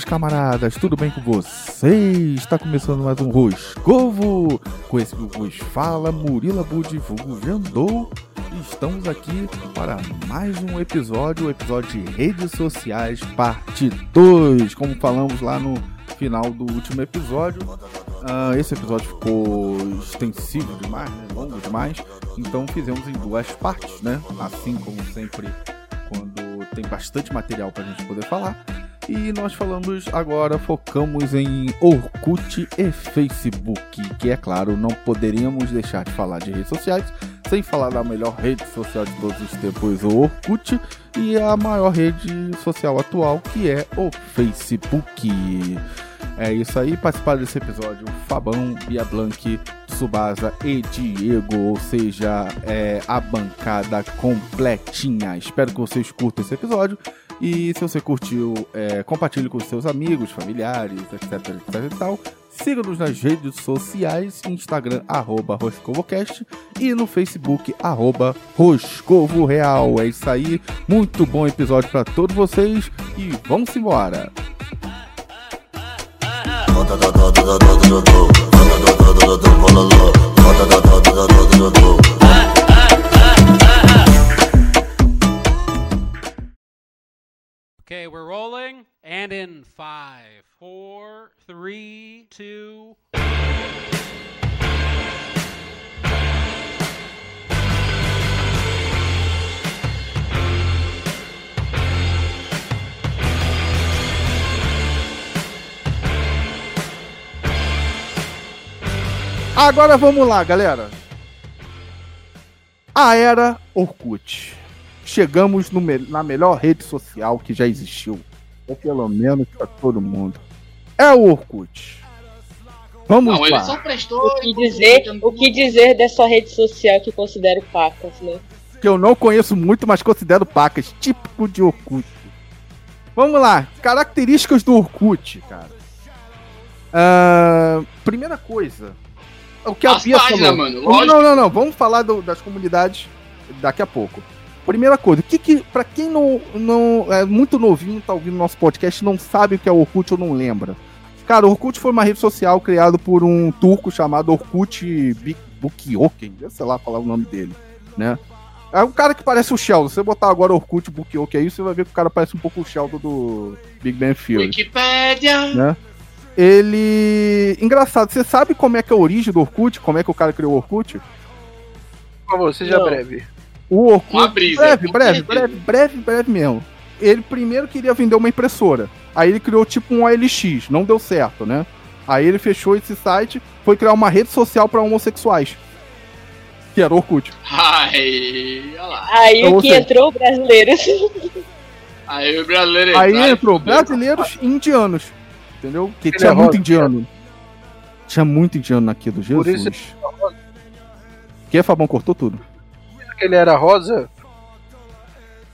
Meus camaradas, tudo bem com vocês? Está começando mais um Roscovo com esse que vos fala, Murila Bud, vulgo estamos aqui para mais um episódio, o episódio de redes sociais, parte 2. Como falamos lá no final do último episódio, uh, esse episódio ficou extensivo demais, né? longo demais, então fizemos em duas partes, né? Assim como sempre quando tem bastante material para a gente poder falar. E nós falamos agora, focamos em Orkut e Facebook, que é claro, não poderíamos deixar de falar de redes sociais sem falar da melhor rede social de todos os tempos, o Orkut, e a maior rede social atual, que é o Facebook. É isso aí, participaram desse episódio Fabão, Bia Blanc, Subasa e Diego, ou seja, é a bancada completinha. Espero que vocês curtam esse episódio. E se você curtiu, é, compartilhe com seus amigos, familiares, etc, etc e tal. Siga-nos nas redes sociais, Instagram, arroba Roscovocast e no Facebook, arroba Roscovo Real. É isso aí, muito bom episódio para todos vocês e vamos embora! Okay, we're rolling. And in five, four, three, two. Agora vamos lá, galera. A era Orkut. Chegamos no, na melhor rede social que já existiu. Ou pelo menos para todo mundo. É o Orkut. Vamos Não, lá. ele só prestou. O que dizer, o que dizer dessa rede social que considero pacas, né? Que eu não conheço muito, mas considero pacas. Típico de Orkut. Vamos lá. Características do Orkut, cara. Ah, primeira coisa. O que a As Bia páginas, falou. mano, não, não, não. Vamos falar do- das comunidades daqui a pouco. Primeira coisa, o que que, pra quem não, não é muito novinho, tá ouvindo nosso podcast, não sabe o que é Orkut ou não lembra. Cara, o Orkut foi uma rede social criada por um turco chamado Orkut Bukioken, sei lá falar o nome dele, né? É um cara que parece o Sheldon. Se você botar agora Orkut Bukioken aí, você vai ver que o cara parece um pouco o Sheldon do Big Bang Theory Wikipédia. né? Ele. Engraçado, você sabe como é que é a origem do Orkut? Como é que o cara criou o Orkut? Por favor, seja Não. breve. O Orkut. Uma brisa. breve, breve, breve, breve, breve mesmo. Ele primeiro queria vender uma impressora. Aí ele criou tipo um OLX, não deu certo, né? Aí ele fechou esse site, foi criar uma rede social para homossexuais. Que era o Orkut. Ai, olha lá. Aí Ou o que seja- entrou brasileiros. Aí o brasileiro Aí entrou fudeu. brasileiros e indianos. Entendeu? Porque Ele tinha é muito indiano. Tinha muito indiano naquilo, Jesus. Por isso Que, Fabão, cortou tudo. Que ele era rosa.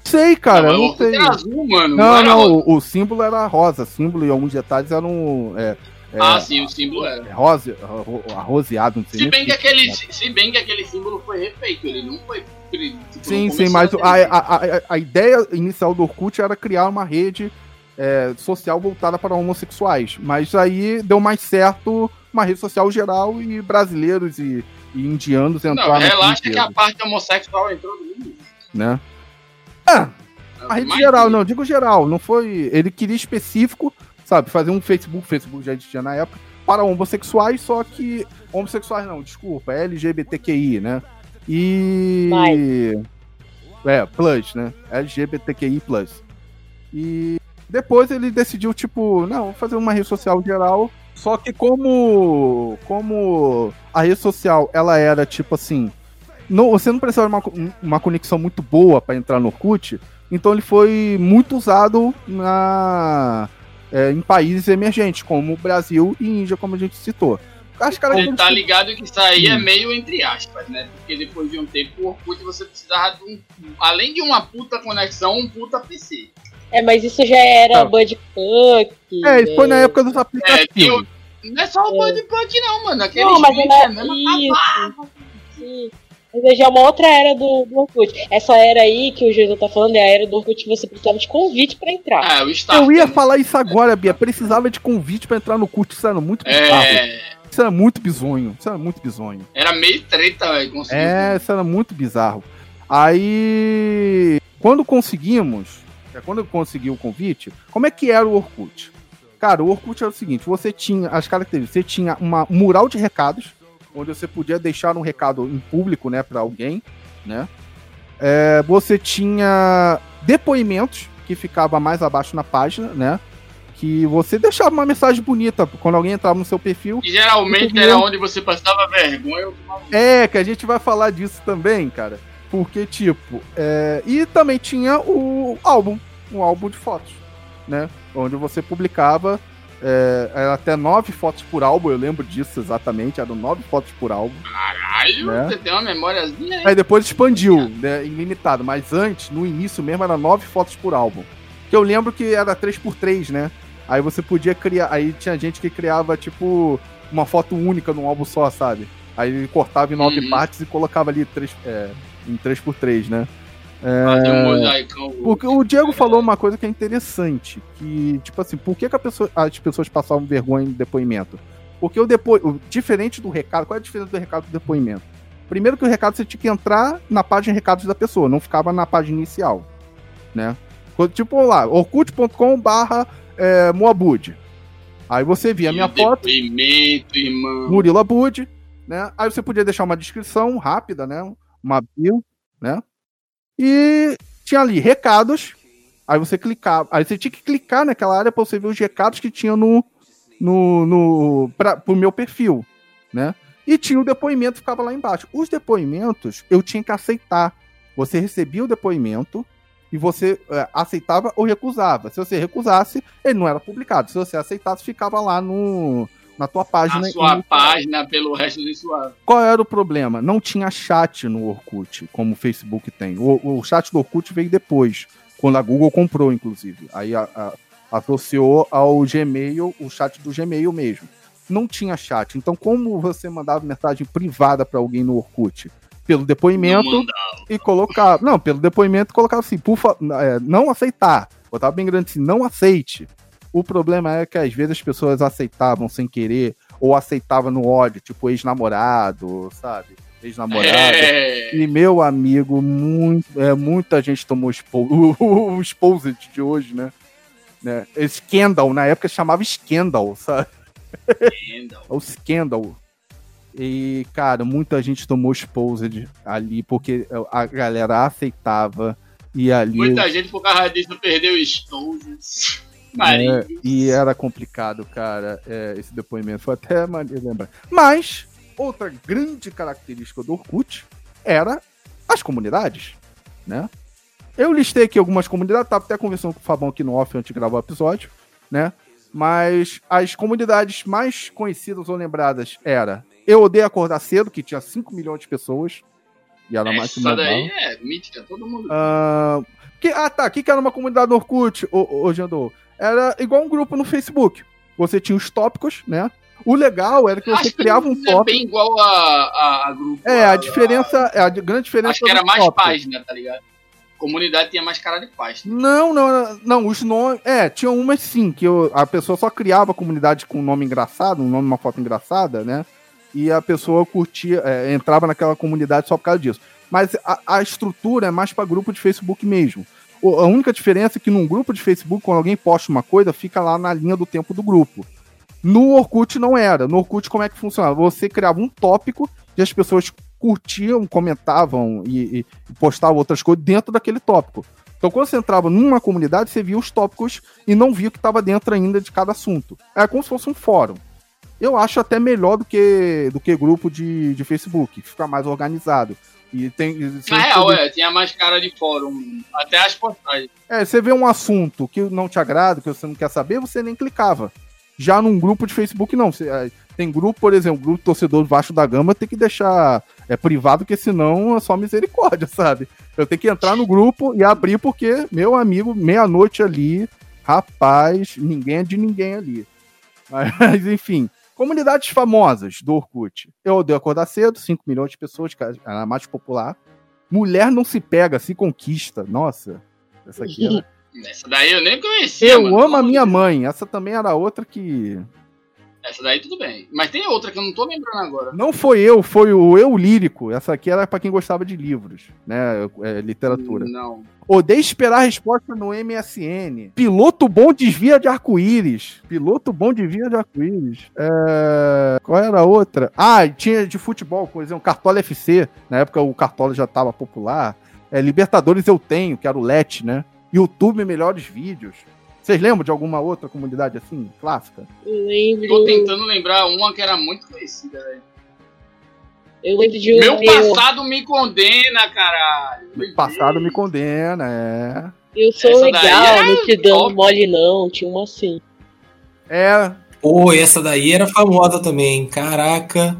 Sei, cara, Não, não sei. era azul, mano. Não, não, rosa. o, o símbolo era rosa. Símbolo e alguns detalhes eram. É, é, Ah, sim, o símbolo era. é rosa, arro- arroseado, não sei Se bem, que aquele, é. se bem que aquele símbolo foi refeito, ele não foi. Tipo, Sim, não sim, mas a a, a, a ideia inicial do Orkut era criar uma rede é, social voltada para homossexuais. Mas aí deu mais certo uma rede social geral e brasileiros e, e indianos entraram. Não, relaxa que a parte homossexual entrou do início. né? Ah, a rede Mas- geral, não, digo geral, não foi. Ele queria específico, sabe, fazer um Facebook, Facebook já existia na época, para homossexuais, só que. Homossexuais não, desculpa, é LGBTQI, né? E. É, plus, né? LGBTQI. E depois ele decidiu, tipo, não, vou fazer uma rede social geral. Só que como. Como a rede social, ela era tipo assim. Não, você não precisava de uma, uma conexão muito boa para entrar no Orkut, então ele foi muito usado na, é, em países emergentes, como o Brasil e Índia, como a gente citou. As características- tá ligado que isso aí é Hum. meio entre aspas, né? Porque depois de um tempo, o Orkut você precisava de um. Além de uma puta conexão, um puta PC. É, mas isso já era Tá. Budfuck. É, isso foi na época dos É, aplicativos. tinha- Não é só o É. Budpunk, não, mano. Aquele Não, mas era é isso. Sim. Mas já é uma outra era do, do Orkut. Essa era aí que o Jesus tá falando é a era do Orkut que você precisava de convite pra entrar. Ah, o Starter. Eu ia falar isso agora, Bia. Precisava de convite pra entrar no curso. Isso era muito bizarro. É, Isso era muito bizonho. Isso era muito bizonho. era meio treta, velho. É, isso era muito bizarro. Aí, quando conseguimos, é, quando eu consegui o convite, como é que era o Orkut? Cara, o Orkut era o seguinte: você tinha as características, você tinha uma um mural de recados, onde você podia deixar um recado em público, né, para alguém, né? É, você tinha depoimentos que ficava mais abaixo na página, né? Que você deixava uma mensagem bonita quando alguém entrava no seu perfil. E geralmente era onde você passava vergonha. É, que a gente vai falar disso também, cara. Porque, tipo, é... e também tinha o álbum, um álbum de fotos, né? Onde você publicava é, até nove fotos por álbum, eu lembro disso exatamente, eram nove fotos por álbum. Caralho, Né? você tem uma memóriazinha aí. Aí depois expandiu, né, ilimitado, mas antes, no início mesmo, era nove fotos por álbum. Que eu lembro que era 3x3, né? Aí você podia criar, aí tinha gente que criava, tipo, uma foto única num álbum só, sabe? Aí ele cortava em nove Uhum. partes e colocava ali três, é, em 3x3, né? Fazer um mosaicão. Porque o Diego falou uma coisa que é interessante, que, tipo assim, por que, que a pessoa- as pessoas passavam vergonha em depoimento? Porque o depoimento, diferente do recado, qual é a diferença do recado do depoimento? Primeiro que o recado você tinha que entrar na página de recados da pessoa, não ficava na página inicial, né? Tipo, vamos lá, orkut.com barra é, Moabud. Aí você via a minha foto, Depoimento, irmão. Murilo Abud, né? Aí você podia deixar uma descrição rápida, né? Uma bio, né? E tinha ali recados. Aí você clicava. Aí você tinha que clicar naquela área para você ver os recados que tinha no. no, no pra, meu perfil, né? E tinha o depoimento ficava lá embaixo. Os depoimentos eu tinha que aceitar. Você recebia o depoimento e você é, aceitava ou recusava. Se você recusasse, ele não era publicado. Se você aceitasse, ficava lá no, na tua página. A sua página pelo resto do suave. Qual era o problema? Não tinha chat no Orkut, como o Facebook tem. O, o chat do Orkut veio depois, quando a Google comprou, inclusive. Aí a- a- associou ao Gmail, o chat do Gmail mesmo. Não tinha chat. Então, como você mandava mensagem privada para alguém no Orkut? Pelo depoimento e colocava. Não, pelo depoimento colocava assim, por é, não aceitar. Botava bem grande assim, não aceite. O problema é que às vezes as pessoas aceitavam sem querer, ou aceitavam no ódio, tipo ex-namorado, sabe? Ex-namorada. É. E meu amigo, muito, é, muita gente tomou expo o, exposed de hoje, né? né? Scandal, na época chamava Scandal, sabe? Entendam. É o Scandal. E, cara, muita gente tomou exposed ali, porque a galera aceitava. E ali. Muita gente por causa disso perdeu estojos. É, Marinho. e era complicado, cara, é, esse depoimento. Foi até maneiro lembrar. Mas, outra grande característica do Orkut era as comunidades, né? Eu listei aqui algumas comunidades, tava até conversando com o Fabão aqui no off antes de gravar o episódio, né? Mas as comunidades mais conhecidas ou lembradas era Eu Odeio Acordar Cedo, que tinha 5 milhões de pessoas. E era mais que Essa mandava. daí é mítica, todo mundo. Ah, que, ah, tá. O que, que era uma comunidade no Orkut, ô, ô, Jandô? Era igual um grupo no Facebook. Você tinha os tópicos, né? O legal era que você Acho que criava um não é tópico. bem igual a, a, a grupo. É, a diferença. É, a de- grande diferença Acho que era mais tópicos. página, tá ligado? Comunidade tinha mais cara de página. Não, não, não, os nomes. É, tinha umas sim, que eu- a pessoa só criava a comunidade com um nome engraçado, um nome, uma foto engraçada, né? E a pessoa curtia, é, entrava naquela comunidade só por causa disso. Mas a, a estrutura é mais para grupo de Facebook mesmo. A única diferença é que num grupo de Facebook, quando alguém posta uma coisa, fica lá na linha do tempo do grupo. No Orkut não era. No Orkut, como é que funcionava? Você criava um tópico e as pessoas curtiam, comentavam e, e postavam outras coisas dentro daquele tópico. Então, quando você entrava numa comunidade, você via os tópicos e não via o que estava dentro ainda de cada assunto. Era como se fosse um fórum. Eu acho até melhor do que, do que grupo de, de Facebook, fica mais organizado. E tem. Na real, é, tinha mais cara de fórum. Até as postagens. é, você vê um assunto que não te agrada, que você não quer saber, você nem clicava. Já num grupo de Facebook, não. Você, é, tem grupo, por exemplo, grupo torcedor Vasco da Gama, tem que deixar é, privado, porque senão é só misericórdia, sabe? Eu tenho que entrar no grupo e abrir, porque, meu amigo, meia-noite ali, rapaz, ninguém é de ninguém ali. Mas, enfim. Comunidades famosas do Orkut. Eu odeio acordar cedo, 5 milhões de pessoas, era a mais popular. Mulher não se pega, se conquista. Nossa, essa aqui era... Essa daí eu nem conhecia. Eu mano. amo a minha mãe. Essa também era outra que. Essa daí tudo bem. Mas tem outra que eu não tô lembrando agora. Não foi eu, foi o eu lírico. Essa aqui era pra quem gostava de livros, né? É, literatura. Não. Odeio esperar a resposta no MSN. Piloto bom desvia de arco-íris. Piloto bom desvia de arco-íris. É... Qual era a outra? Ah, tinha de futebol, por exemplo, Cartola FC. Na época o Cartola já tava popular. É, Libertadores eu tenho, que era o LET, né? YouTube Melhores Vídeos. Vocês lembram de alguma outra comunidade assim, clássica? Eu lembro. Tô tentando lembrar uma que era muito conhecida, velho. Eu lembro de um. Meu eu- passado me condena, caralho. O passado me condena, Eu sou Essa legal, é não te dando top. mole não. Tinha uma assim. é. É, Pô, essa daí era famosa também. Caraca.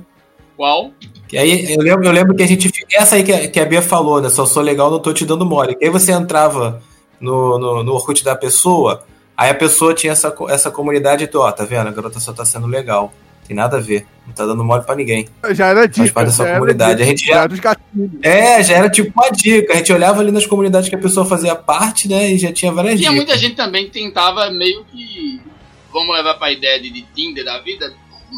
Qual? Que aí eu lembro, eu lembro que a gente. Essa aí que a, que a Bia falou, né? Só sou legal, não tô te dando mole. Que aí você entrava no, no, no Orkut da pessoa, aí a pessoa tinha essa, essa comunidade e tu, ó, tá vendo? A garota só tá sendo legal. Tem nada a ver. Não tá dando mole pra ninguém. já era dica. parte dessa comunidade. dica, A gente já- já. É, já era tipo uma dica. A gente olhava ali nas comunidades que a pessoa fazia parte, né? E já tinha várias Tinha dicas. muita gente também que tentava meio que. Vamos levar pra ideia de, de Tinder da vida.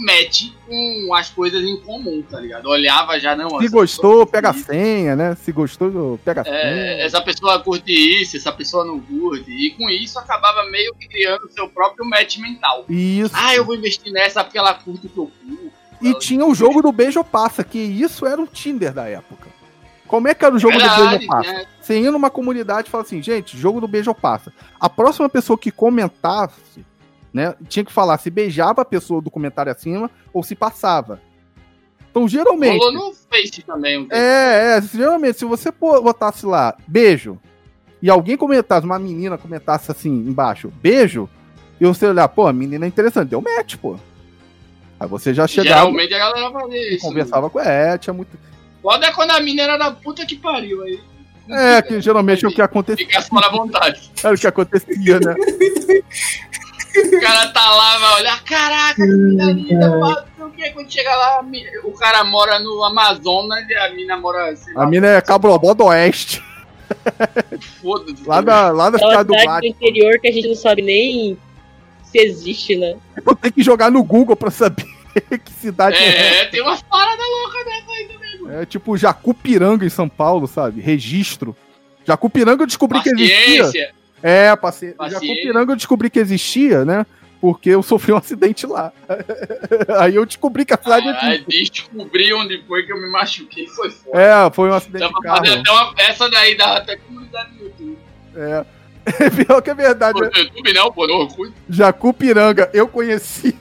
Match com as coisas em comum, tá ligado? Olhava já, não. Se gostou, pega a senha, né? Se gostou, pega a é, senha. essa pessoa curte isso, essa pessoa não curte. E com isso acabava meio que criando o seu próprio match mental. Isso. Ah, eu vou investir nessa porque ela curte o que eu curto. E tinha o jogo do Beijo Passa, que isso era o Tinder da época. Como é que era o jogo do Verdade, Beijo ou Passa? né? Você ia numa comunidade e fala assim, gente, jogo do Beijo Passa. A próxima pessoa que comentasse, né, tinha que falar se beijava a pessoa do comentário acima ou se passava. Então, geralmente... Rolou no Face também. Um. É, é, geralmente, se você botasse lá, beijo, e alguém comentasse, uma menina comentasse assim embaixo, beijo, e você olhar, pô, a menina é interessante, deu match, pô. Aí você já chegava Geralmente a galera fazia e isso. conversava com é, tinha muito. Foda é quando a mina era da puta que pariu aí. É, que geralmente é o que acontecia, Fica fora à vontade. era o que acontecia, né? O cara tá lá, vai olhar, caraca, que mina linda, o que. Quando chega lá, o cara mora no Amazonas e a mina mora, sei A lá, mina é Cabrobó do Oeste, foda-se. lá da, lá da Aquela cidade do cidade do interior que a gente não sabe nem se existe, né? Eu tenho que jogar no Google pra saber que cidade é. É, tem umas paradas loucas dessa aí também. É tipo Jacupiranga em São Paulo, sabe? Registro. Jacupiranga eu descobri que existia. É, paciência. Paciência. Jacupiranga eu descobri que existia, né? Porque eu sofri um acidente lá. Aí eu descobri que a cidade Ah, existe. descobri onde foi que eu me machuquei, foi foda. É, foi um acidente Dá de pra fazer até uma peça daí da até comunidade do YouTube. É. Pior que é verdade. Pô, no YouTube não, pô, no Orkut. Jacupiranga, eu conheci,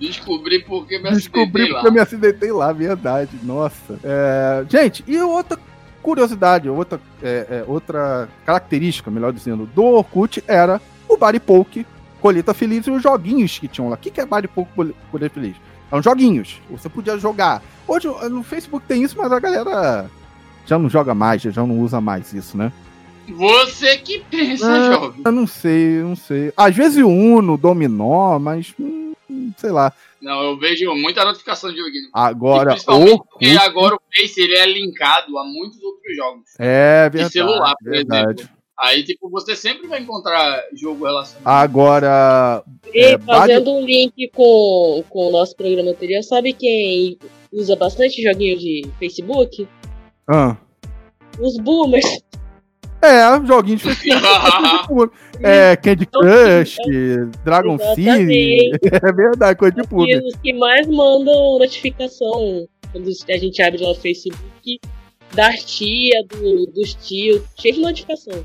Descobri porque me descobri acidentei lá. porque eu me acidentei lá, verdade. Nossa. É, Gente, e outra curiosidade, outra, é, é, outra característica, melhor dizendo, do Orkut era o Body Poke, Colheita Feliz e os joguinhos que tinham lá. O que que é Body Poke, Col- Colheita Feliz? São joguinhos. Você podia jogar. Hoje no Facebook tem isso, mas a galera já não joga mais, já não usa mais isso, né? Você que pensa, Ah, jovem. Eu não sei, eu não sei. Às vezes o Uno, Dominó, mas hum, sei lá. Não, eu vejo muita notificação de joguinho. E Agora, principalmente porque agora o Face ele é linkado a muitos outros jogos. é verdade, celular, por verdade. exemplo. Aí, tipo, você sempre vai encontrar jogo relacionado. Agora, E É, fazendo um link com, com o nosso programa anterior, sabe quem usa bastante joguinho de Facebook? ah, Os boomers. É, joguinhos de Facebook. é, Candy Crush, Dragon City. É verdade, coisa de E público. os que mais mandam notificação quando a gente abre lá o Facebook da tia, do, dos tios, cheio de notificação.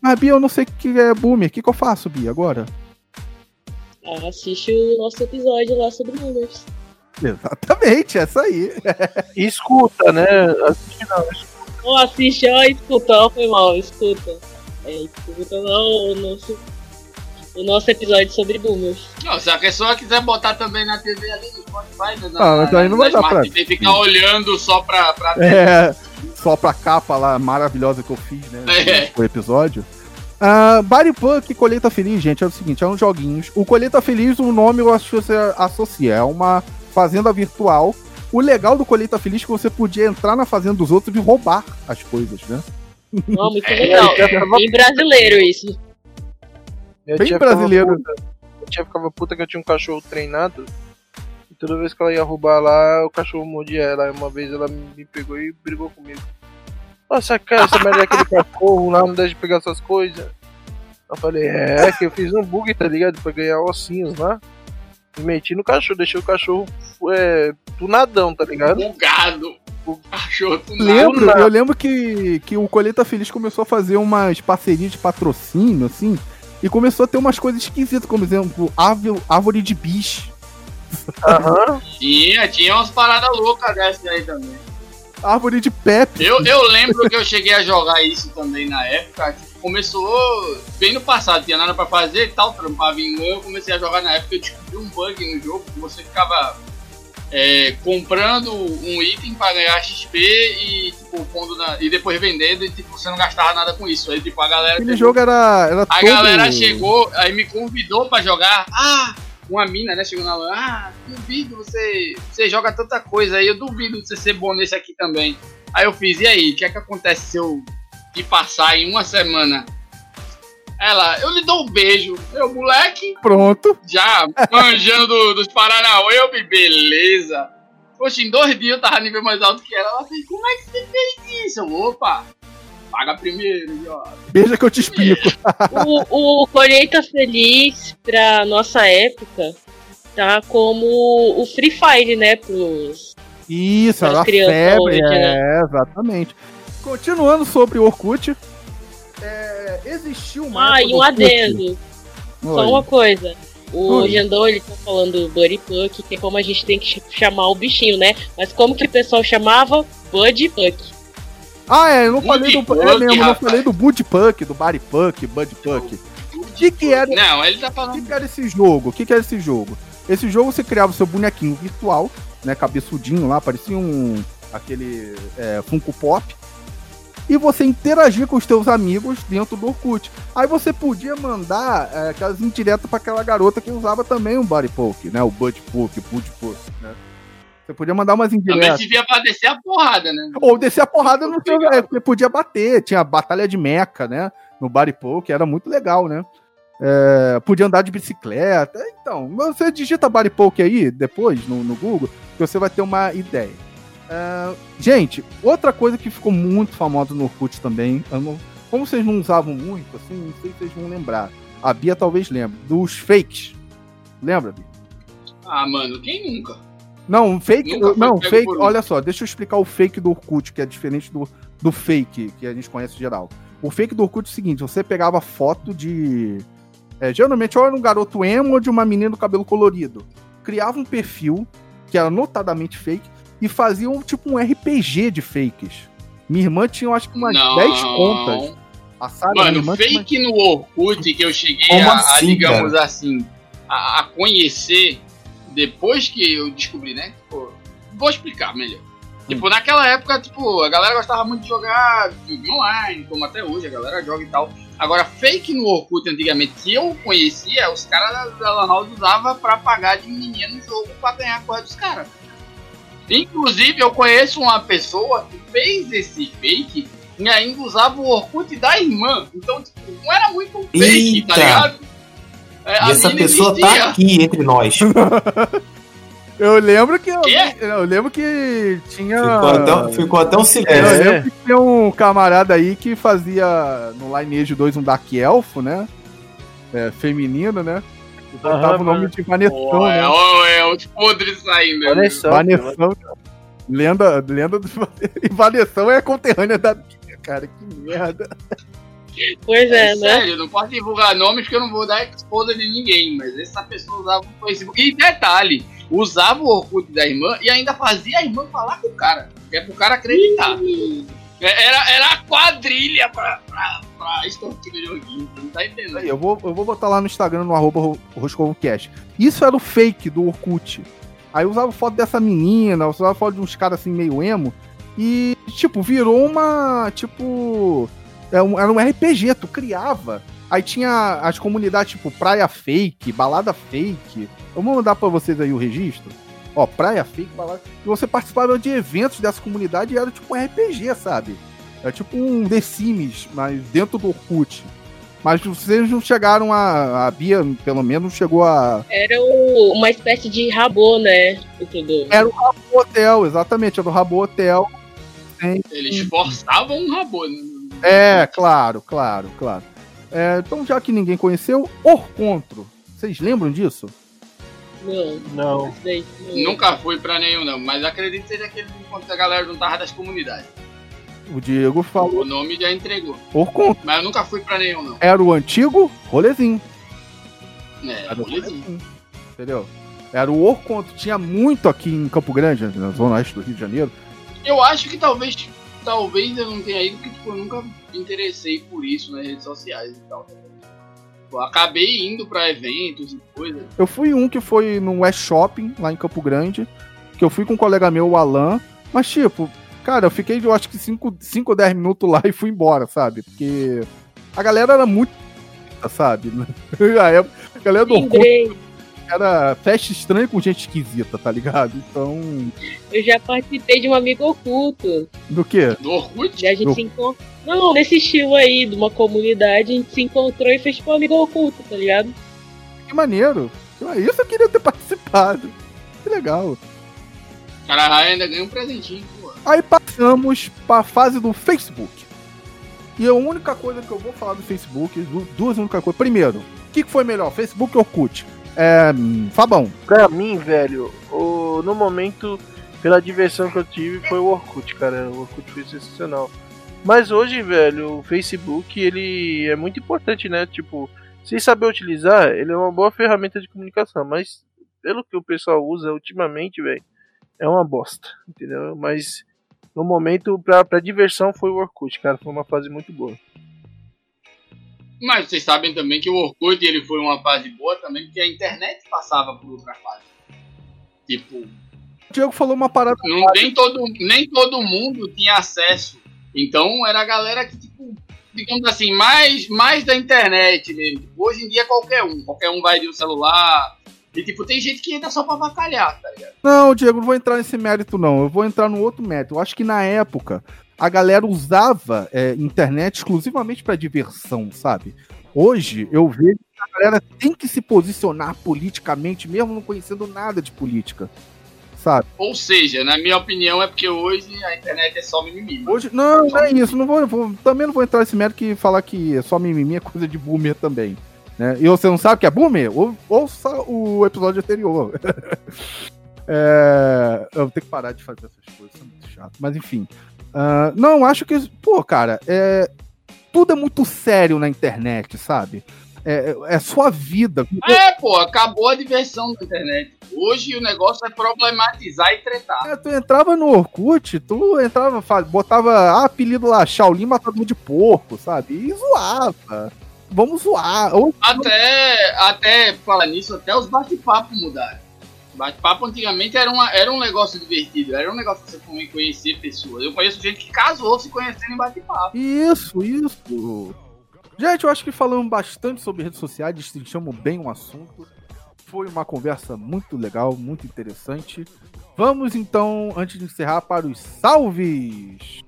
Mas, Bia, eu não sei o que é boomer. O que, que eu faço, Bia, agora? Ah, assiste o nosso episódio lá sobre boomers. Exatamente, essa aí. E escuta, né? Assiste não, Ó, assiste, ó, escuta, ó, foi mal, escuta. É, escuta lá o nosso, o nosso episódio sobre boomers. Não, se a pessoa quiser botar também na TV ali no Spotify, né, Ah, mas aí não vai dar pra- TV, ficar olhando só pra. pra... É, só pra capa lá maravilhosa que eu fiz, né? É. O episódio. Uh, Body Punk e Colheita Feliz, gente, é o seguinte, é uns joguinhos. O Colheita Feliz, o nome eu acho que você associa, é uma fazenda virtual. O legal do Colheita Feliz é que você podia entrar na fazenda dos outros e roubar as coisas, né? Oh, muito legal. Bem brasileiro isso. Minha Bem brasileiro. Ficava puta, minha tia ficava puta que eu tinha um cachorro treinado. E toda vez que ela ia roubar lá, o cachorro mordia ela. Uma vez ela me pegou e brigou comigo. Nossa, cara, essa merda daquele cachorro lá, não deixa de pegar essas coisas. Eu falei, é, que eu fiz um bug, tá ligado? Pra ganhar ossinhos lá. E meti no cachorro, deixei o cachorro é, tunadão, tá ligado? Bugado. O cachorro do Lembro, nada. eu lembro que, que o Colheita Feliz começou a fazer umas parcerias de patrocínio, assim, e começou a ter umas coisas esquisitas, como exemplo, árvore, árvore de bicho, Aham. Tinha, tinha umas paradas loucas dessas aí também. árvore de Pepe. Eu, eu lembro que eu cheguei a jogar isso também na época. tipo, Começou bem no passado, tinha nada pra fazer e tal, trampava em. Eu comecei a jogar na época, eu descobri um bug no jogo que você ficava é, comprando um item pra ganhar XP e, tipo, pondo na, e depois vendendo e tipo, você não gastava nada com isso. Aí tipo, a galera. Aquele jogo era, era a todo... galera chegou, aí me convidou pra jogar. Ah, uma mina, né? Chegou na lan. Ah, duvido você. Você joga tanta coisa aí, eu duvido você ser bom nesse aqui também. Aí eu fiz, e aí, o que é que acontece se eu te passar em uma semana? Ela, eu lhe dou um beijo. Eu, moleque, Pronto. já manjando do- dos Paranauê, eu vi, beleza. Poxa, em dois dias eu tava nível mais alto que ela. Ela fez, como é que você fez isso? Eu, Opa, paga primeiro, já. Beija que eu te explico. O, o Colheita Feliz, pra nossa época, tá como o Free Fire, né? Pros... Isso, Para era febre. hoje, é, exatamente. Continuando sobre o Orkut, é, existiu uma Ah, e um adendo. Só uma coisa. O Oi. Jandão, ele tá falando Buddy Puck, que é como a gente tem que ch- chamar o bichinho, né? Mas como que o pessoal chamava? Buddy Puck. Ah, é, eu não falei do. Buddy É Puck, mesmo, eu não falei do Bud Puck, do Body Puck, Bud Puck. O que, que era Não, ele tá O falando. que, que era esse jogo? O que, que era esse jogo? Esse jogo você criava o seu bonequinho virtual, né? Cabeçudinho lá, parecia um. aquele é, Funko Pop. E você interagia com os teus amigos dentro do Orkut. Aí você podia mandar é, aquelas indiretas pra aquela garota que usava também um Body Poke, né? O Bud Poke, Bud Poke, né? Você podia mandar umas Também indiretas. devia pra descer a porrada, né? Ou descer a porrada no seu. É, você podia bater. Tinha batalha de meca, né? No Body Poke, era muito legal, né? É, podia andar de bicicleta. Então, você digita Body Poke aí depois no, no Google, que você vai ter uma ideia. É, gente, outra coisa que ficou muito famosa no Orkut também, não- como vocês não usavam muito, assim, não sei se vocês vão lembrar. A Bia talvez lembre. Dos fakes. Lembra, Bia? Ah, mano, quem nunca? Não, fake. Nunca Não, fake. Olha só, deixa eu explicar o fake do Orkut, que é diferente do, do fake que a gente conhece em geral. O fake do Orkut é o seguinte: você pegava foto de. é, geralmente, ou era um garoto emo ou de uma menina do cabelo colorido. Criava um perfil, que era notadamente fake, e fazia um, tipo um RPG de fakes. Minha irmã tinha, acho que umas Não. 10 contas. A Sara, Mano, irmã, tinha fake no Orkut que eu cheguei Como a, a, assim, digamos assim, a, a conhecer depois que eu descobri, né? Tipo, vou explicar melhor. Tipo, naquela época, tipo, a galera gostava muito de jogar jogo online, como até hoje a galera joga e tal. Agora, fake no Orkut antigamente, que eu conhecia, os caras da, Lan House usavam pra pagar de menininha no jogo pra ganhar a coisa dos caras. Inclusive, eu conheço uma pessoa que fez esse fake e ainda usava o Orkut da irmã. Então, tipo, não era muito um fake, Eita! tá ligado? É, E essa pessoa existia. tá aqui entre nós. Eu lembro que. Eu, Quê? eu lembro que tinha. Ficou até, ficou até um É, silêncio. eu lembro que tinha um camarada aí que fazia no Lineage 2 um Dark Elfo, né? É, feminino, né? Botava Aham, o nome de Vanessão, Pô, é, né? ó, é os podres saindo. só. Vanessão. Lenda, lenda do E Vanessão é conterrânea da Bia, cara. Que merda. Pois é, É, né? sério, não posso divulgar nomes porque eu não vou dar exposure de ninguém, mas essa pessoa usava o Facebook. E detalhe, usava o Orkut da irmã e ainda fazia a irmã falar com o cara. Que é pro cara acreditar. É, Era, era a quadrilha pra, pra, não tá entendendo? Aí, eu vou, eu vou botar lá no Instagram, no arroba Ro- RoscovoCast. Isso era o fake do Orkut. Aí eu usava foto dessa menina, eu usava foto de uns caras assim meio emo. E, tipo, virou uma. Tipo. Era um, era um RPG, tu criava. Aí tinha as comunidades tipo Praia Fake, Balada Fake. Eu vou mandar pra vocês aí o registro. Ó, Praia Fake, Balada. E você participava de eventos dessa comunidade e era tipo um RPG, sabe? Era tipo um The Sims, mas dentro do Orkut. Mas vocês não chegaram a. A Bia, pelo menos, chegou a. Era o- uma espécie de rabô, né? Era o Rabo Hotel, exatamente, era o Rabo Hotel. Eles forçavam um rabo. né? É, claro, claro, claro. É, então, já que ninguém conheceu, Orcontro. Vocês lembram disso? Não, Não. não. Nunca fui pra nenhum, não. Mas acredito que seja aquele encontro que a galera juntava das comunidades. O Diego falou O nome já entregou. Orcontro. Mas eu nunca fui pra nenhum, não. Era o antigo rolezinho. É, Era rolezinho. rolezinho. Entendeu? Era o Orcontro. Tinha muito aqui em Campo Grande, na zona oeste do Rio de Janeiro. Eu acho que talvez, talvez eu não tenha ido, porque tipo, eu nunca me interessei por isso nas redes sociais e tal. Eu acabei indo pra eventos e coisas. Eu fui um que foi no West Shopping, lá em Campo Grande. Que eu fui com um colega meu, o Alan. Mas, tipo, cara, eu fiquei, eu acho que 5 ou 10 minutos lá e fui embora, sabe? Porque a galera era muito. sabe? A época- a galera do Orkut era festa estranha com gente esquisita, tá ligado? Então. Eu já participei de um amigo oculto. Do quê? Do Orkut? E a gente Eu- se encontrou. Não, nesse estilo aí, de uma comunidade, a gente se encontrou e fez tipo um amigo oculto, tá ligado? Que maneiro. Isso eu queria ter participado. Que legal. O cara ainda ganha um presentinho. Aí passamos pra fase do Facebook. E a única coisa que eu vou falar do Facebook, du- duas únicas coisas. Primeiro, o que foi melhor, Facebook ou Orkut? É, Fabão, Pra mim, velho, o, no momento, pela diversão que eu tive, foi o Orkut, cara. O Orkut foi sensacional. Mas hoje, velho, o Facebook, ele é muito importante, né? Tipo, se saber utilizar, ele é uma boa ferramenta de comunicação. Mas, pelo que o pessoal usa ultimamente, velho, é uma bosta, entendeu? Mas, no momento, pra, pra diversão, foi o Orkut, cara. Foi uma fase muito boa. Mas vocês sabem também que o Orkut ele foi uma fase boa também, porque a internet passava por outra fase. Tipo, o Diego falou uma parada. não, nem, todo, nem todo mundo tinha acesso. Então era a galera que, tipo, digamos assim, mais, mais da internet mesmo. Hoje em dia qualquer um. Qualquer um vai de um celular. E tipo, tem gente que entra só pra bacalhar, tá ligado? Não, Diego, não vou entrar nesse mérito, não. Eu vou entrar no outro mérito. Eu acho que na época a galera usava é, internet exclusivamente pra diversão, sabe? Hoje eu vejo que a galera tem que se posicionar politicamente, mesmo não conhecendo nada de política. Sabe? Ou seja, na minha opinião, é porque hoje a internet é só mimimi. mano. Hoje, não, não é isso. Não vou, vou- também não vou entrar nesse mérito que falar que é só mimimi é coisa de boomer também. Né? E você não sabe o que é boomer? Ou- Ouça o episódio anterior. É, eu tenho que parar de fazer essas coisas, isso é muito chato. Mas enfim. Ah, não, acho que. Pô, cara, é, tudo é muito sério na internet, sabe? É, é sua vida. É, pô, acabou a diversão da internet. Hoje o negócio é problematizar e tretar. É, tu entrava no Orkut, tu entrava, botava ah, apelido lá, Shaolin matador de porco, sabe? E zoava. Vamos zoar. Ou Até, até falar nisso, até os bate-papos mudaram. Bate-papo antigamente era, uma, era um negócio divertido, era um negócio pra você conhecer pessoas. Eu conheço gente que casou se conhecendo em bate-papo. Isso, isso. Gente, eu acho que falamos bastante sobre redes sociais, destrinchamos bem o assunto. Foi uma conversa muito legal, muito interessante. Vamos então, antes de encerrar, para os salves.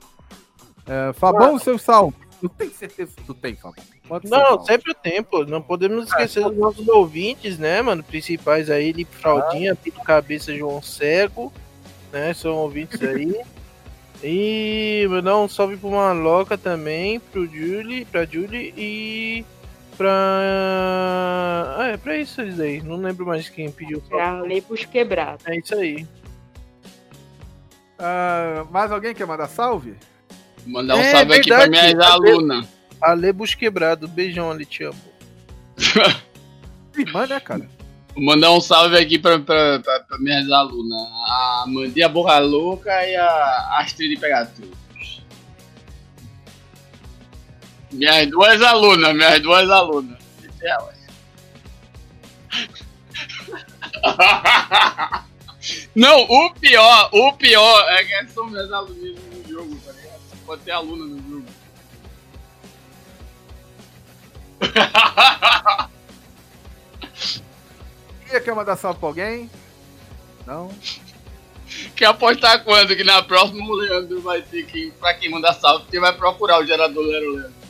É, Fabão, seu salve. Eu tenho certeza que tu tem, Fabão. Não, sempre o tempo. Não podemos esquecer dos nossos ouvintes, né, mano? Principais aí, Lipe Fraldinha, Pito Cabeça, João Cego, né? São ouvintes aí. E mandar um salve pro Maloca também, pro Julie, pra Julie e pra. Ah, é pra isso eles aí. Não lembro mais quem pediu salve. Pra Lepos quebrados. É isso aí. Ah, mais alguém quer mandar salve? Mandar um É, salve aqui pra até- alunas. Alebus Quebrado, beijão ali, te amo. Irmã, né, cara? Vou mandar um salve aqui pra, pra, pra, pra minhas alunas. A Mandia Borra Louca e a Astrid Pegatus. Minhas duas alunas, minhas duas alunas. Não, o pior, o pior é que são minhas alunas no jogo, tá ligado? Pode ter aluna no jogo. Quem quer mandar salve pra alguém? Não? Quer apostar quando? Que na próxima o Leandro vai ter que, pra quem mandar salve, porque vai procurar o gerador Lero Lero.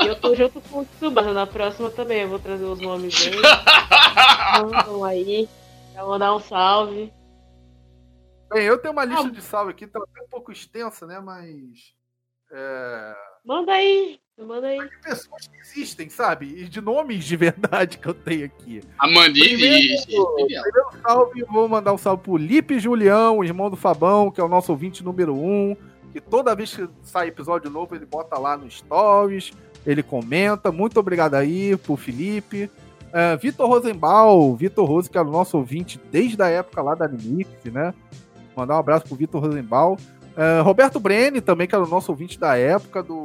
E eu tô junto com o Tsubasa. Na próxima também eu vou trazer os nomes dele. Vamos aí. Pra mandar um salve. Bem, eu tenho uma lista de salve aqui, tá até um pouco extensa, né? Mas. É... Manda aí. Manda aí. de pessoas que existem, sabe? E de nomes de verdade que eu tenho aqui. A Mandi Primeiro, salve, vou mandar um salve pro Lipe Julião, irmão do Fabão, que é o nosso ouvinte número um. Que toda vez que sai episódio novo, ele bota lá no Stories, ele comenta. Muito obrigado aí pro Felipe. É, Vitor Rosenbaum, Vitor Rose, que é o nosso ouvinte desde a época lá da Animix, né? Mandar um abraço pro Vitor Rosenbaum. É, Roberto Breni, também, que era o nosso ouvinte da época do,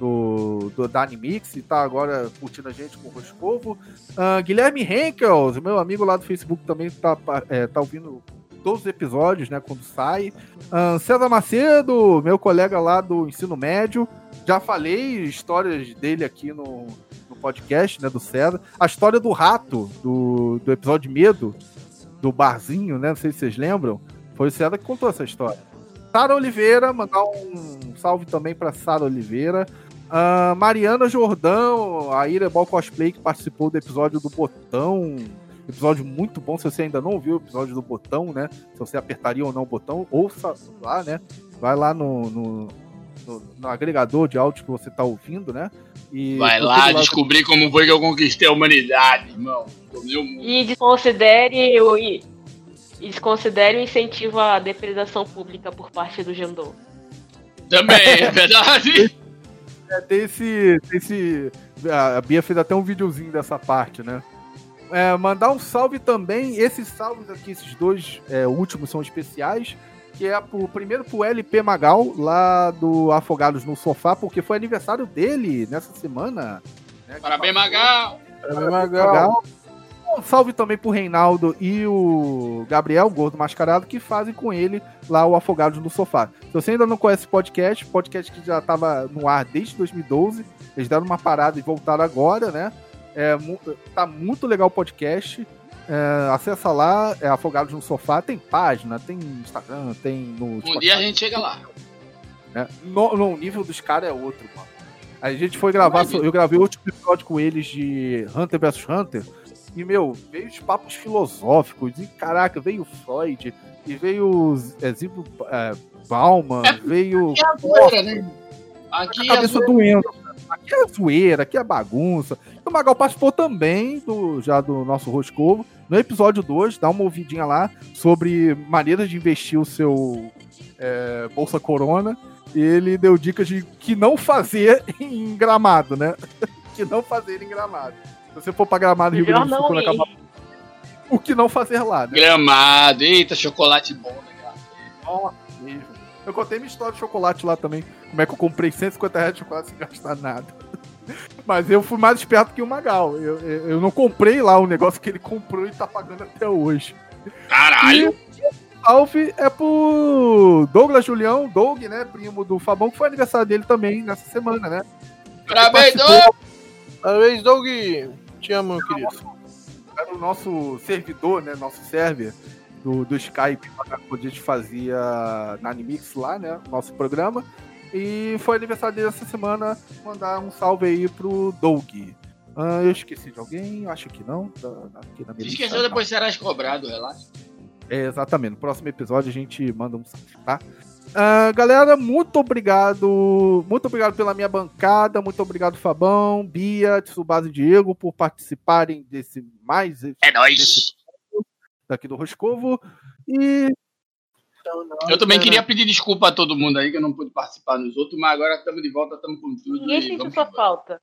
do, do da Animix e tá agora curtindo a gente com o Roscovo. Ah, Guilherme Henkels, meu amigo lá do Facebook, também tá, é, tá ouvindo todos os episódios, né, quando sai. Ah, César Macedo, meu colega lá do ensino médio. Já falei histórias dele aqui no, no podcast, né, do César. A história do rato, do, do episódio Medo, do barzinho, né, não sei se vocês lembram. Foi o César que contou essa história. Sara Oliveira, mandar um salve também para Sara Oliveira. Ah, Mariana Jordão, a Irebol Cosplay, que participou do episódio do Botão. Episódio muito bom. Se você ainda não viu o episódio do Botão, né? Se você apertaria ou não o botão, ouça lá, né? Vai lá no, no, no- no agregador de áudio que você tá ouvindo, né? E Vai lá descobrir como foi que eu conquistei a humanidade, irmão. E desconsidere o, e e desconsidere o incentivo à depredação pública por parte do Jandô. Também, é verdade. É, tem esse, tem esse. A Bia fez até um videozinho dessa parte, né? É, mandar um salve também. Esses salves aqui, esses dois é, últimos são especiais. Que é pro, primeiro pro LP Magal, lá do Afogados no Sofá, porque foi aniversário dele nessa semana. né, Parabéns. Magal. É Magal. Magal. Um salve também pro Reinaldo e o Gabriel, Gordo Mascarado, que fazem com ele lá o Afogados no Sofá. Se você ainda não conhece o podcast, podcast que já estava no ar desde 2012, eles deram uma parada e voltaram agora, né? É, tá muito legal o podcast. É, acessa lá, é Afogados no Sofá, tem página, tem Instagram, tem no Um dia a gente chega lá. né? No, no, o nível dos caras é outro, mano. A gente foi gravar, eu gravei outro episódio com eles de Hunter vs Hunter. E, meu, veio os papos filosóficos. E, caraca, veio Freud. E veio é, Zibo é, Bauman. É, veio. Aqui é a zoeira, né? Aqui a é a cabeça zoeira. doendo. Aqui é zoeira, aqui é bagunça. E o Magal participou também do, já do nosso Roscovo. No episódio 2, dá uma ouvidinha lá sobre maneiras de investir o seu é, Bolsa Corona. E ele deu dicas de que não fazer em gramado, né? que não fazer em gramado. Se você for pra gramado Rio Grande do Sul, não quando acabar, o que não fazer lá, né? Gramado. Eita, chocolate bom, né? Nossa, mesmo. Eu contei minha história de chocolate lá também. Como é que eu comprei 150 reais de chocolate sem gastar nada. Mas eu fui mais esperto que o Magal. Eu, eu, eu não comprei lá o negócio que ele comprou e tá pagando até hoje. Caralho. E salve é pro Douglas Julião, Doug, né? Primo do Fabão, que foi aniversário dele também nessa semana, né? Parabéns, Doug. Parabéns, Doug. Te amo, meu querido. Era o nosso servidor, né? Nosso server do, do Skype, onde a gente fazia na Animix lá, né? Nosso programa. E foi aniversário dele essa semana. Mandar um salve aí pro Doug. Ah, eu esqueci de alguém? Acho que não. Tá aqui na minha Se lista, esqueceu, não. depois serás cobrado, relaxa. É, exatamente. No próximo episódio a gente manda um salve, tá? Ah, galera, muito obrigado. Muito obrigado pela minha bancada. Muito obrigado, Fabão, Bia, Tsubasa e Diego, por participarem desse mais É nóis. daqui do Roscovo. E Eu também queria pedir desculpa a todo mundo aí que eu não pude participar nos outros, mas agora estamos de volta, estamos com tudo. Ninguém e sentiu sua embora. falta.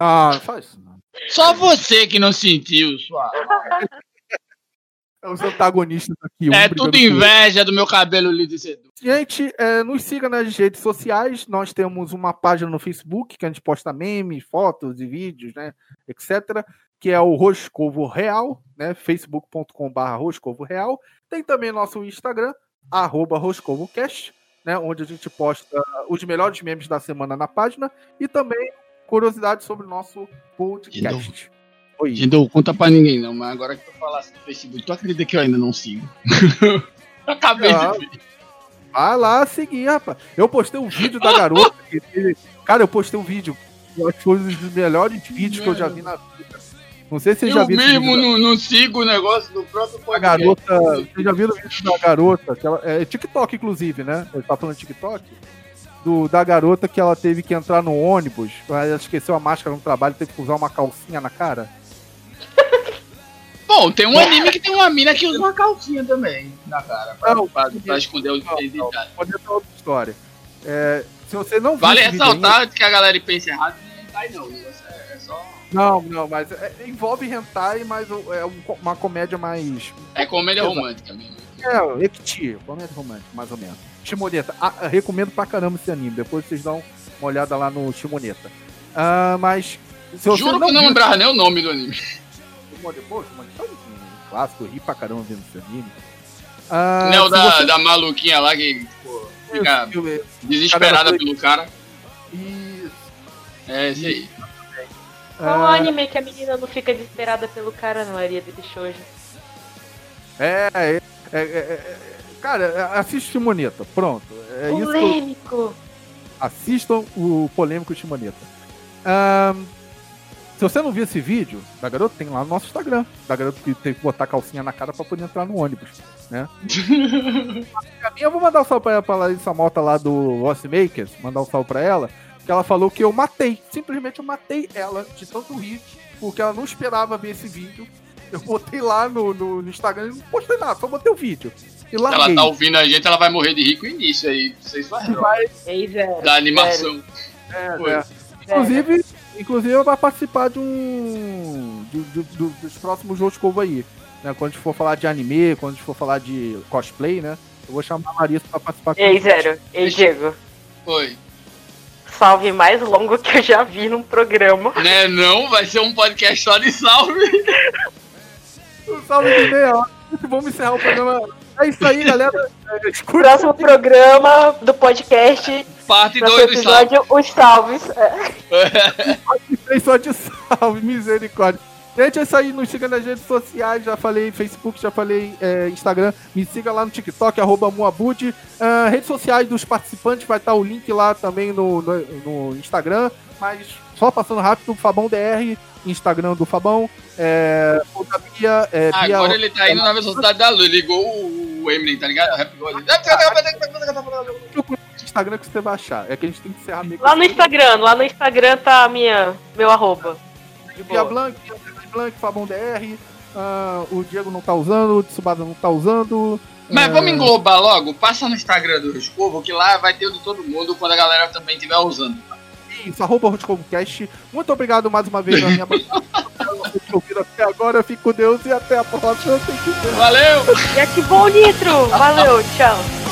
Ah, faz isso. Só você que não sentiu, sua. É os antagonistas aqui. um É tudo inveja do meu cabelo liso e. Gente, é, nos siga nas redes sociais. Nós temos uma página no Facebook que a gente posta memes, fotos e vídeos, né? Etc. Que é o Roscovo Real, né? facebook.com.br Roscovo Real. Tem também nosso Instagram, arroba RoscovoCast. né? Onde a gente posta os melhores memes da semana na página e também curiosidades sobre o nosso podcast. Oi. Gente, conta pra ninguém não, mas agora que tu falasse no Facebook, tu acredita que eu ainda não sigo? eu acabei Ah. de ver. Vai lá seguir, rapaz. Eu postei um vídeo da garota. ele- Cara, eu postei um vídeo. Eu acho que foi um dos melhores vídeos que eu já vi na vida. Não sei se você já Eu viu esse mesmo não, não sigo o negócio do próprio podcast. garota. Você já viu o vídeo da garota? Que ela, é TikTok, inclusive, né? Ele tá falando de TikTok. Do, da garota que ela teve que entrar no ônibus. Ela esqueceu a máscara no trabalho, teve que usar uma calcinha na cara. Bom, tem um anime que tem uma mina que usa uma calcinha também na cara. Pra, Não, pra- pra esconder o não, identidade. Pode ser outra história. É, se você não Vale ainda- ressaltar que a galera pensa errado não não. É, é só. Não, não, mas é- envolve hentai, mas é um- uma comédia mais. É comédia Exato. romântica mesmo. É, Ekti, comédia romântica, mais ou menos. Shimoneta, ah, recomendo pra caramba esse anime, depois vocês dão uma olhada lá no Shimoneta. Ah, mas. Juro que eu não lembrava nem o nome do anime. Shimoneta, pô, Shimoneta é um clássico, eu ri pra caramba vendo esse anime. Ah, não é da, você- da maluquinha lá que tipo, fica eu- desesperada pelo cara. Isso. É esse aí. Qual Ah, anime que a menina não fica desesperada pelo cara, não, Maria de Shoujo? É, é, é, é, é, Cara, assiste Shimoneta, pronto. É isso eu, Polêmico! assistam o polêmico Shimoneta. Ahn, se você não viu esse vídeo da garota, tem lá no nosso Instagram. Da garota que teve que botar calcinha na cara pra poder entrar no ônibus, né? eu vou mandar um salve pra ela, pra Larissa Mota lá do Lost Makers, mandar um salve pra ela, que ela falou que eu matei, simplesmente eu matei ela de tanto rir, porque ela não esperava ver esse vídeo. Eu botei lá no, no, no Instagram e não postei nada, só botei o vídeo. E Ela larguei. tá ouvindo a gente, ela vai morrer de rico início aí. Vocês zero. da animação. É, é. Inclusive, inclusive ela vai participar de um. de- de- do- dos próximos jogos Covo aí. Né? Quando a gente for falar de anime, quando a gente for falar de cosplay, né? Eu vou chamar a Larissa pra participar com Ei, Zero. Ei, Diego. Foi. Salve mais longo que eu já vi num programa. Né, não, vai ser um podcast só de salve. Um salve de meia hora. Vamos encerrar o programa. É isso aí, galera. É, Escuta Próximo programa do podcast, Parte próximo 2 do salve. episódio, os salves. É. Só de salve, misericórdia. Gente, é isso aí. Nos siga nas redes sociais. Já falei Facebook, já falei é, Instagram. Me siga lá no TikTok, arroba Muabud. Ah, redes sociais dos participantes, vai estar o link lá também no, no, no Instagram. Mas só passando rápido, Fabão DR, Instagram do Fabão. É, da Bia, é, Bia Agora ele tá indo na velocidade da luz. Ligou o Eminem, tá ligado? Rap God. Instagram que você vai achar. É que a gente tem que encerrar meio Lá no Instagram, lá no Instagram tá a minha, meu arroba. De Bia boa. Bia Blanc, Fabão DR. ah, o Diego não tá usando, o Tsubada não tá usando. Mas ah, vamos englobar logo. Passa no Instagram do Escovo, que lá vai ter o de todo mundo quando a galera também estiver usando. Isso, arroba Rotcomcast. Muito obrigado mais uma vez na minha até agora. Fique com Deus e até a próxima. Valeu! E ativou o nitro. Valeu, tchau.